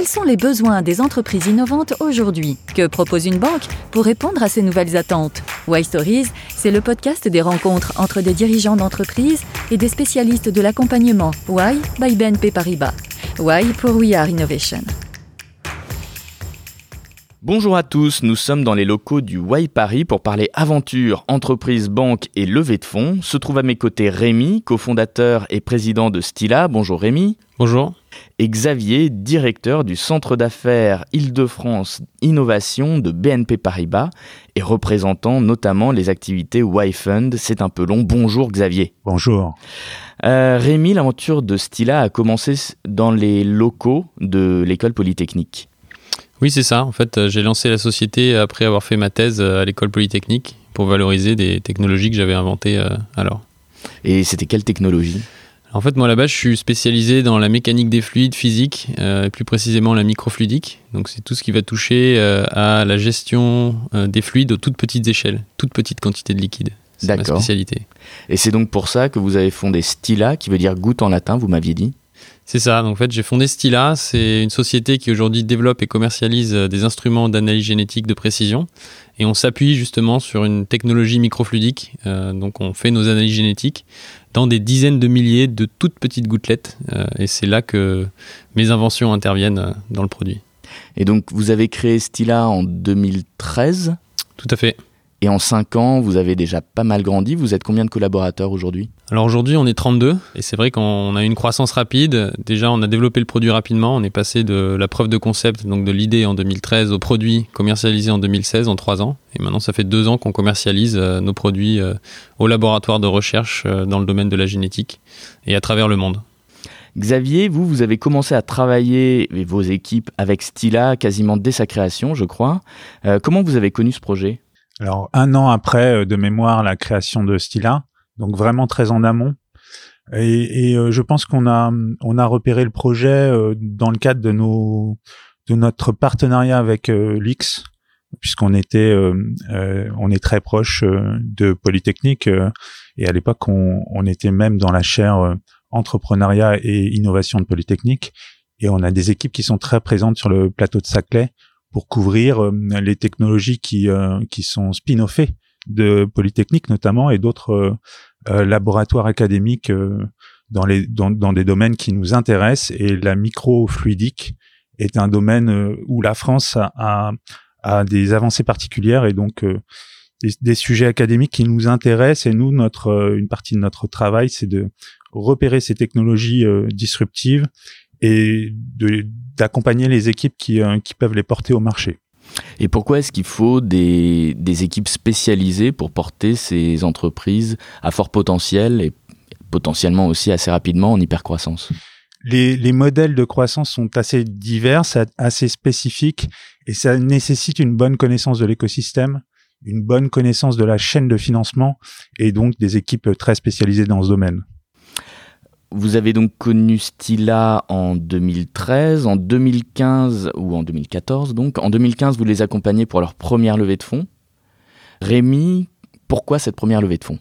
Quels sont les besoins des entreprises innovantes aujourd'hui Que propose une banque pour répondre à ces nouvelles attentes Why Stories, c'est le podcast des rencontres entre des dirigeants d'entreprises et des spécialistes de l'accompagnement Why by BNP Paribas. Why pour We Are Innovation. Bonjour à tous, nous sommes dans les locaux du Y Paris pour parler aventure, entreprise, banque et levée de fonds. Se trouve à mes côtés Rémi, cofondateur et président de Stila. Bonjour Rémi. Bonjour. Et Xavier, directeur du centre d'affaires Île-de-France Innovation de BNP Paribas et représentant notamment les activités Y Fund. C'est un peu long. Bonjour Xavier. Bonjour. Euh, Rémi, l'aventure de Stila a commencé dans les locaux de l'école polytechnique. Oui, c'est ça. En fait, euh, j'ai lancé la société après avoir fait ma thèse euh, à l'école polytechnique pour valoriser des technologies que j'avais inventées euh, alors. Et c'était quelle technologie? En fait, moi là-bas, je suis spécialisé dans la mécanique des fluides physiques, et plus précisément la microfluidique. Donc, c'est tout ce qui va toucher à la gestion des fluides aux toutes petites échelles, toutes petites quantités de liquide. C'est ma spécialité. Et c'est donc pour ça que vous avez fondé Stila, qui veut dire goutte en latin, vous m'aviez dit? C'est ça. Donc, en fait, j'ai fondé Stila. C'est une société qui aujourd'hui développe et commercialise euh, des instruments d'analyse génétique de précision. Et on s'appuie justement sur une technologie microfluidique. Euh, donc, on fait nos analyses génétiques dans des dizaines de milliers de toutes petites gouttelettes. Euh, et c'est là que mes inventions interviennent dans le produit. Et donc, vous avez créé Stila en 2013 Tout à fait. Et en 5 ans, vous avez déjà pas mal grandi. Vous êtes combien de collaborateurs aujourd'hui? Alors aujourd'hui, on est 32. Et c'est vrai qu'on a une croissance rapide. Déjà, on a développé le produit rapidement. On est passé de la preuve de concept, donc de l'idée en 2013, au produit commercialisé en 2016, en 3 ans. Et maintenant, ça fait 2 ans qu'on commercialise euh, nos produits euh, au laboratoire de recherche euh, dans le domaine de la génétique et à travers le monde. Xavier, vous, vous avez commencé à travailler vos équipes avec Stila quasiment dès sa création, je crois. comment vous avez connu ce projet? Alors un an après euh, de mémoire la création de Stila, donc vraiment très en amont. Et, euh, je pense qu'on a on a repéré le projet euh, dans le cadre de nos de notre partenariat avec l'X, puisqu'on était on est très proche de Polytechnique et à l'époque on, on, était même dans la chaire entrepreneuriat et innovation de Polytechnique et on a des équipes qui sont très présentes sur le plateau de Saclay pour couvrir euh, les technologies qui euh, qui sont spin-offées de Polytechnique notamment et d'autres euh, laboratoires académiques dans les dans, dans, des domaines qui nous intéressent. Et la microfluidique est un domaine où la France a, a, des avancées particulières et donc des, des, sujets académiques qui nous intéressent. Et nous notre une partie de notre travail c'est de repérer ces technologies disruptives et d'accompagner les équipes qui, euh, qui peuvent les porter au marché. Et pourquoi est-ce qu'il faut des, des, équipes spécialisées pour porter ces entreprises à fort potentiel et potentiellement aussi assez rapidement en hypercroissance? Les, les modèles de croissance sont assez divers, assez spécifiques, et ça nécessite une bonne connaissance de l'écosystème, une bonne connaissance de la chaîne de financement, et donc des équipes très spécialisées dans ce domaine. Vous avez donc connu Stila en 2013, en 2015 ou en 2014 donc. En 2015, vous les accompagnez pour leur première levée de fonds. Rémi, pourquoi cette première levée de fonds?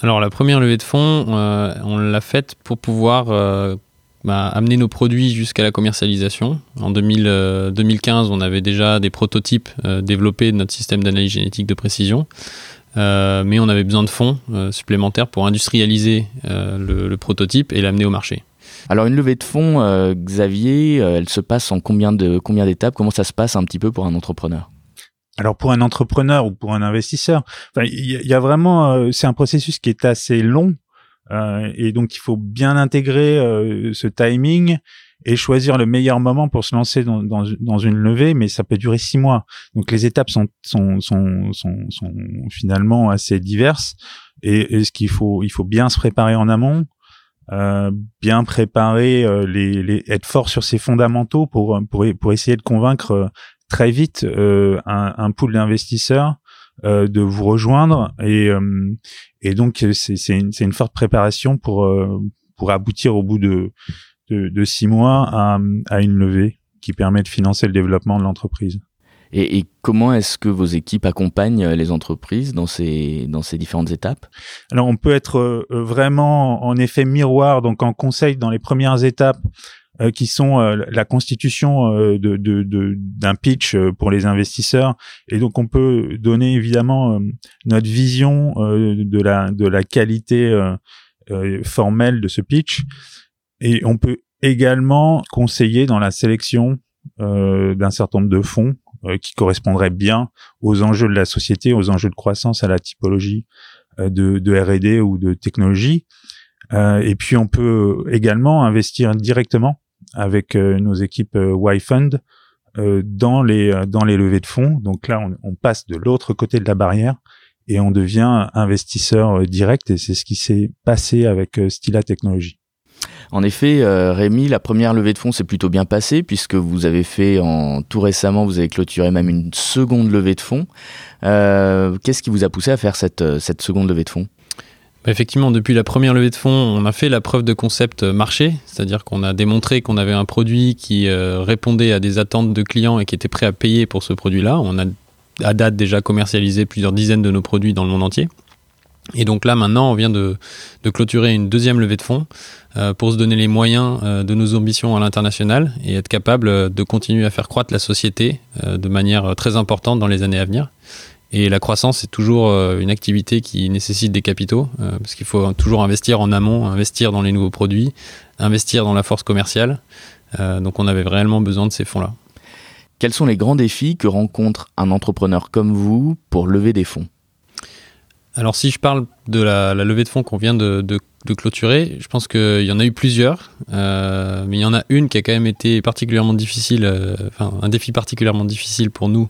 Alors la première levée de fonds, euh, on l'a faite pour pouvoir euh, bah, amener nos produits jusqu'à la commercialisation. En 2015, euh, on avait déjà des prototypes développés de notre système d'analyse génétique de précision. Euh, mais on avait besoin de fonds euh, supplémentaires pour industrialiser euh, le, prototype et l'amener au marché. Alors une levée de fonds, Xavier, elle se passe en combien de combien d'étapes? Comment ça se passe un petit peu pour un entrepreneur? Alors pour un entrepreneur ou pour un investisseur, il y, a vraiment, c'est un processus qui est assez long et donc il faut bien intégrer ce timing et choisir le meilleur moment pour se lancer dans, une levée, mais ça peut durer six mois. Donc les étapes sont, sont, sont, sont, sont finalement assez diverses. Et, et ce qu'il faut, il faut bien se préparer en amont, euh, bien préparer euh, les, les, être fort sur ses fondamentaux pour pour, essayer de convaincre euh, très vite euh, un, un pool d'investisseurs euh, de vous rejoindre et et donc c'est c'est une, une forte préparation pour pour aboutir au bout de de, six mois à, à, une levée qui permet de financer le développement de l'entreprise. Et, et, comment est-ce que vos équipes accompagnent les entreprises dans ces, dans ces différentes étapes? Alors, on peut être euh, vraiment en effet miroir, donc en conseil dans les premières étapes, qui sont la constitution de, de, d'un pitch pour les investisseurs. Et donc, on peut donner évidemment notre vision de la de la qualité formelle de ce pitch. Et on peut également conseiller dans la sélection d'un certain nombre de fonds qui correspondraient bien aux enjeux de la société, aux enjeux de croissance, à la typologie de, de R&D ou de technologie. Euh, et puis on peut également investir directement avec euh, nos équipes euh, Y-Fund dans les dans les levées de fonds. Donc là, on, passe de l'autre côté de la barrière et on devient investisseur direct. Et c'est ce qui s'est passé avec Stila Technologies. En effet, Rémi, la première levée de fonds s'est plutôt bien passée puisque vous avez fait en tout récemment, vous avez clôturé même une seconde levée de fonds. Qu'est-ce qui vous a poussé à faire cette, cette seconde levée de fonds? Effectivement, depuis la première levée de fonds, on a fait la preuve de concept marché, c'est-à-dire qu'on a démontré qu'on avait un produit qui euh, répondait à des attentes de clients et qui était prêt à payer pour ce produit-là. On a à date déjà commercialisé plusieurs dizaines de nos produits dans le monde entier. Et donc là, maintenant, on vient de, clôturer une deuxième levée de fonds euh, pour se donner les moyens euh, de nos ambitions à l'international et être capable de continuer à faire croître la société de manière très importante dans les années à venir. Et la croissance, c'est toujours euh, une activité qui nécessite des capitaux, euh, parce qu'il faut toujours investir en amont, investir dans les nouveaux produits, investir dans la force commerciale. Euh, donc on avait réellement besoin de ces fonds-là. Quels sont les grands défis que rencontre un entrepreneur comme vous pour lever des fonds? Alors si je parle de la, levée de fonds qu'on vient de, clôturer, je pense qu'il y en a eu plusieurs, mais il y en a une qui a quand même été particulièrement difficile, enfin un défi particulièrement difficile pour nous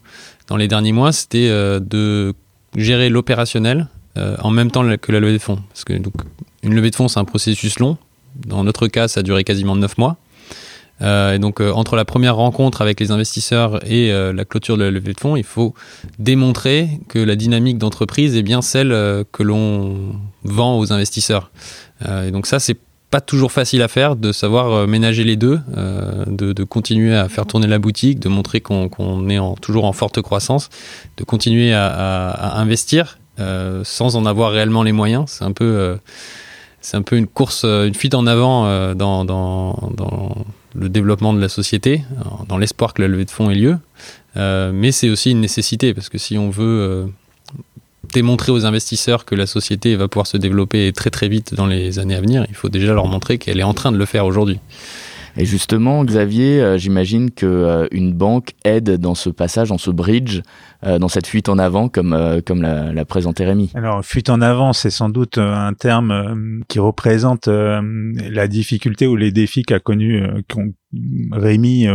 dans les derniers mois, c'était euh, de gérer l'opérationnel euh, en même temps que la levée de fonds. Parce que donc, une levée de fonds, c'est un processus long. Dans notre cas, ça a duré quasiment 9 mois. Euh, et donc, entre la première rencontre avec les investisseurs et la clôture de la levée de fonds, il faut démontrer que la dynamique d'entreprise est bien celle que l'on vend aux investisseurs. et donc, ça, c'est pas toujours facile à faire de savoir euh, ménager les deux, euh, de, continuer à faire tourner la boutique, de montrer qu'on est toujours en forte croissance, de continuer à, investir euh, sans en avoir réellement les moyens. C'est un peu, un peu une course, une fuite en avant dans, le développement de la société, dans l'espoir que la levée de fonds ait lieu. mais c'est aussi une nécessité parce que si on veut démontrer aux investisseurs que la société va pouvoir se développer très très vite dans les années à venir, il faut déjà leur montrer qu'elle est en train de le faire aujourd'hui. Et justement, Xavier, euh, j'imagine que euh, une banque aide dans ce passage, dans ce bridge, euh, dans cette fuite en avant, comme comme l'a présenté Rémi. Alors, fuite en avant, c'est sans doute un terme qui représente la difficulté ou les défis qu'a connu Rémi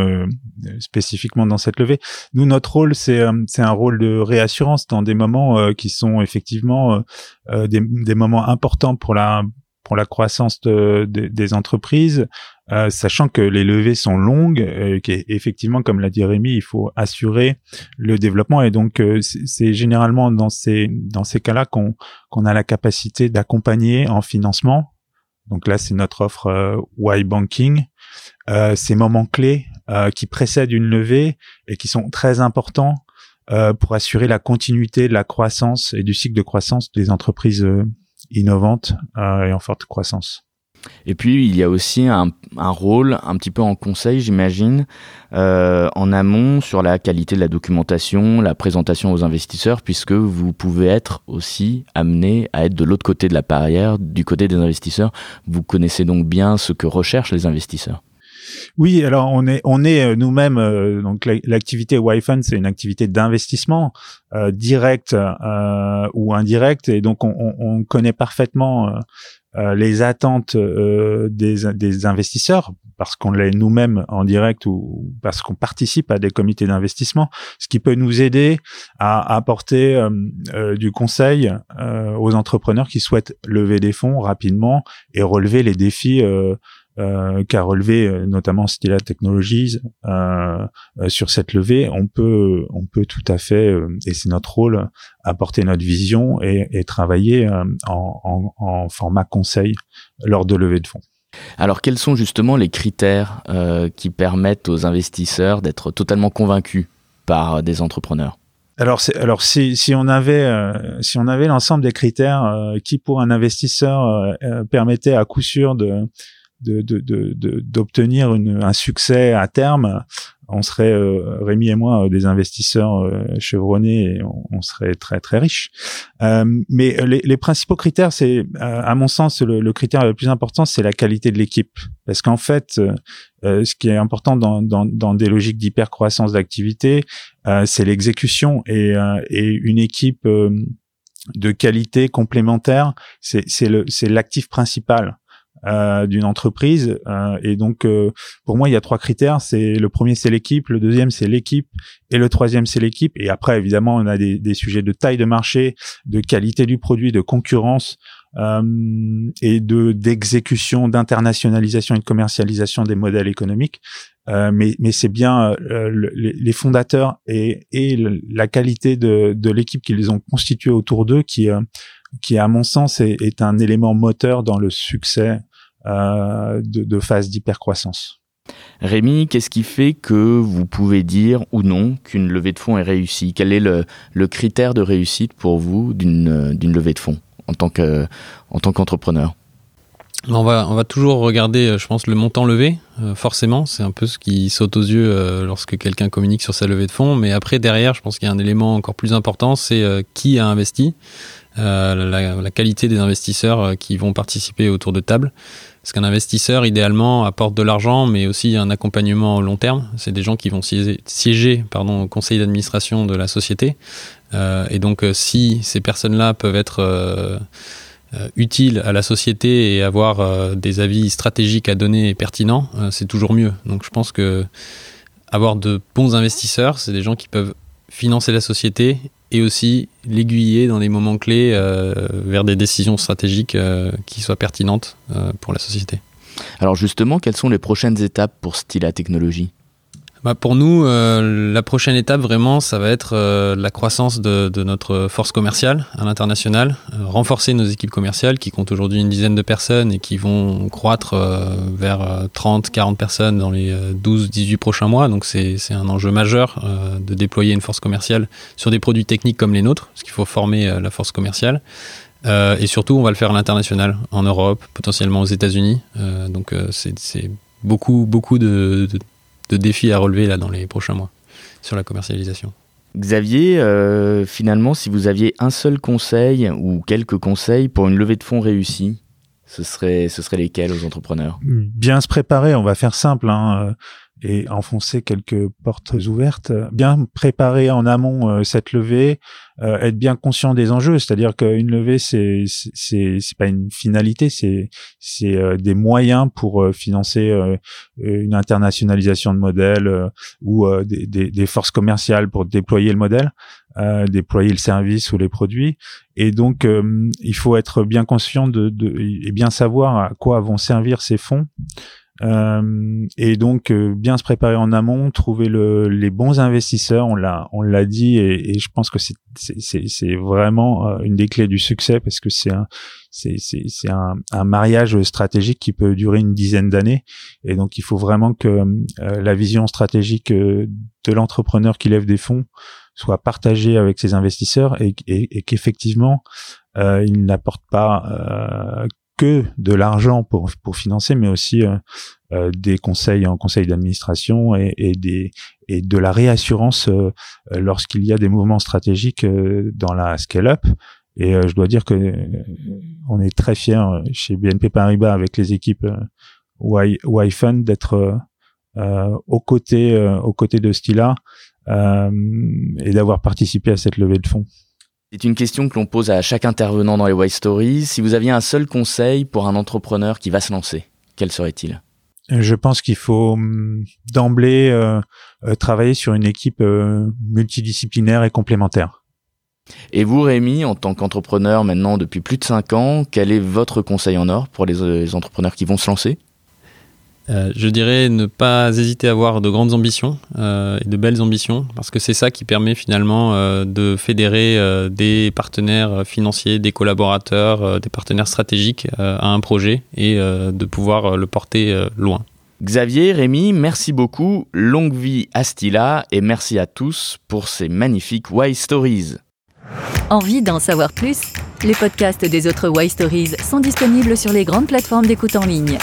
spécifiquement dans cette levée. Nous, notre rôle, c'est c'est un rôle de réassurance dans des moments qui sont effectivement des, des moments importants pour la pour la croissance de, des entreprises, euh, sachant que les levées sont longues, et qu'effectivement, comme l'a dit Rémi, il faut assurer le développement. Et donc, euh, c'est généralement dans ces dans ces cas-là qu'on qu'on a la capacité d'accompagner en financement. Donc là, c'est notre offre euh, Y Banking. Euh, ces moments clés qui précèdent une levée et qui sont très importants pour assurer la continuité de la croissance et du cycle de croissance des entreprises innovante euh, et en forte croissance. Et puis il y a aussi un, rôle un petit peu en conseil, j'imagine, euh, en amont sur la qualité de la documentation, la présentation aux investisseurs, puisque vous pouvez être aussi amené à être de l'autre côté de la barrière, du côté des investisseurs. Vous connaissez donc bien ce que recherchent les investisseurs. Oui, alors on est on est euh, nous-mêmes euh, donc l'activité Wi-Fi c'est une activité d'investissement euh, direct euh, ou indirect et donc on, on, connaît parfaitement les attentes des, des investisseurs parce qu'on l'est nous-mêmes en direct ou parce qu'on participe à des comités d'investissement, ce qui peut nous aider à apporter du conseil aux entrepreneurs qui souhaitent lever des fonds rapidement et relever les défis euh, qu'a relevé euh, notamment Stila Technologies euh, euh, sur cette levée, on peut on peut tout à fait et c'est notre rôle apporter notre vision et, et travailler en, en, en, format conseil lors de levée de fonds. Alors quels sont justement les critères qui permettent aux investisseurs d'être totalement convaincus par des entrepreneurs? Alors, alors si, si on avait si on avait l'ensemble des critères qui pour un investisseur permettaient à coup sûr de d'obtenir un succès à terme, on serait euh, Rémi et moi des investisseurs chevronnés et on, serait très très riches. mais les, principaux critères, c'est à mon sens le, le, critère le plus important, c'est la qualité de l'équipe, parce qu'en fait, ce qui est important dans, dans, dans des logiques d'hypercroissance d'activité, c'est l'exécution et, et une équipe de qualité complémentaire, c'est l'actif principal euh, d'une entreprise. Euh, et donc, euh, pour moi, il y a trois critères. C'est le premier, c'est l'équipe. Le deuxième, c'est l'équipe. Et le troisième, c'est l'équipe. Et après, évidemment, on a des, des, sujets de taille de marché, de qualité du produit, de concurrence et de d'exécution, d'internationalisation et de commercialisation des modèles économiques. Euh, mais, mais c'est bien euh, les, fondateurs et, et la qualité de, de l'équipe qu'ils ont constituée autour d'eux qui, euh, qui, à mon sens, est, est, un élément moteur dans le succès de, de phase d'hypercroissance. Rémi, qu'est-ce qui fait que vous pouvez dire ou non qu'une levée de fonds est réussie? Quel est le, le, critère de réussite pour vous d'une levée de fonds en tant qu'entrepreneur? On va, on va toujours regarder, euh, je pense, le montant levé, euh, forcément. C'est un peu ce qui saute aux yeux euh, lorsque quelqu'un communique sur sa levée de fonds. Mais après, derrière, je pense qu'il y a un élément encore plus important, c'est qui a investi, la, qualité des investisseurs qui vont participer autour de table. Parce qu'un investisseur, idéalement, apporte de l'argent, mais aussi un accompagnement au long terme. C'est des gens qui vont siéger, au conseil d'administration de la société. et donc, si ces personnes-là peuvent être euh, utile à la société et avoir euh, des avis stratégiques à donner et pertinents, euh, c'est toujours mieux. Donc je pense que avoir de bons investisseurs, c'est des gens qui peuvent financer la société et aussi l'aiguiller dans des moments clés vers des décisions stratégiques qui soient pertinentes pour la société. Alors justement, quelles sont les prochaines étapes pour Stila Technologies? Bah pour nous, euh, la prochaine étape vraiment, ça va être euh, la croissance de, notre force commerciale à l'international, euh, renforcer nos équipes commerciales qui comptent aujourd'hui une dizaine de personnes et qui vont croître vers 30, 40 personnes dans les 12, 18 prochains mois. Donc c'est un enjeu majeur de déployer une force commerciale sur des produits techniques comme les nôtres, parce qu'il faut former la force commerciale. et surtout, on va le faire à l'international, en Europe, potentiellement aux États-Unis. donc c'est beaucoup, beaucoup de de défis à relever là dans les prochains mois sur la commercialisation. Xavier, euh, finalement, si vous aviez un seul conseil ou quelques conseils pour une levée de fonds réussie, ce serait, ce serait lesquels aux entrepreneurs? Bien se préparer, on va faire simple. Hein et enfoncer quelques portes ouvertes, bien préparer en amont euh, cette levée, euh, être bien conscient des enjeux, c'est-à-dire qu'une levée c'est c'est c'est pas une finalité, c'est c'est euh, des moyens pour financer une internationalisation de modèle ou des, des, des, forces commerciales pour déployer le modèle, déployer le service ou les produits, et donc il faut être bien conscient de, de et bien savoir à quoi vont servir ces fonds. Euh, et donc euh, bien se préparer en amont, trouver le, les bons investisseurs. On l'a, on l'a dit, et, je pense que c'est, c'est, c'est vraiment euh, une des clés du succès parce que c'est un, c'est, c'est, un, un, mariage stratégique qui peut durer une dizaine d'années. Et donc il faut vraiment que euh, la vision stratégique de l'entrepreneur qui lève des fonds soit partagée avec ses investisseurs et, qu'effectivement euh, il n'apporte pas de l'argent pour, pour financer, mais aussi euh, euh, des conseils en conseil d'administration et, et, et de la réassurance euh, lorsqu'il y a des mouvements stratégiques dans la scale-up. Et je dois dire que on est très fiers chez BNP Paribas avec les équipes y, y Fund d'être aux côtés aux côtés de Stila et d'avoir participé à cette levée de fonds. C'est une question que l'on pose à chaque intervenant dans les White Stories. Si vous aviez un seul conseil pour un entrepreneur qui va se lancer, quel serait-il? Je pense qu'il faut hum, d'emblée euh, euh, travailler sur une équipe euh, multidisciplinaire et complémentaire. Et vous, Rémi, en tant qu'entrepreneur maintenant depuis plus de 5 ans, quel est votre conseil en or pour les entrepreneurs qui vont se lancer? Euh, je dirais ne pas hésiter à avoir de grandes ambitions euh, et de belles ambitions, parce que c'est ça qui permet finalement euh, de fédérer des partenaires financiers, des collaborateurs, des partenaires stratégiques à un projet et de pouvoir le porter loin. Xavier, Rémi, merci beaucoup. Longue vie à Stila et merci à tous pour ces magnifiques Why Stories. Envie d'en savoir plus? Les podcasts des autres Why Stories sont disponibles sur les grandes plateformes d'écoute en ligne.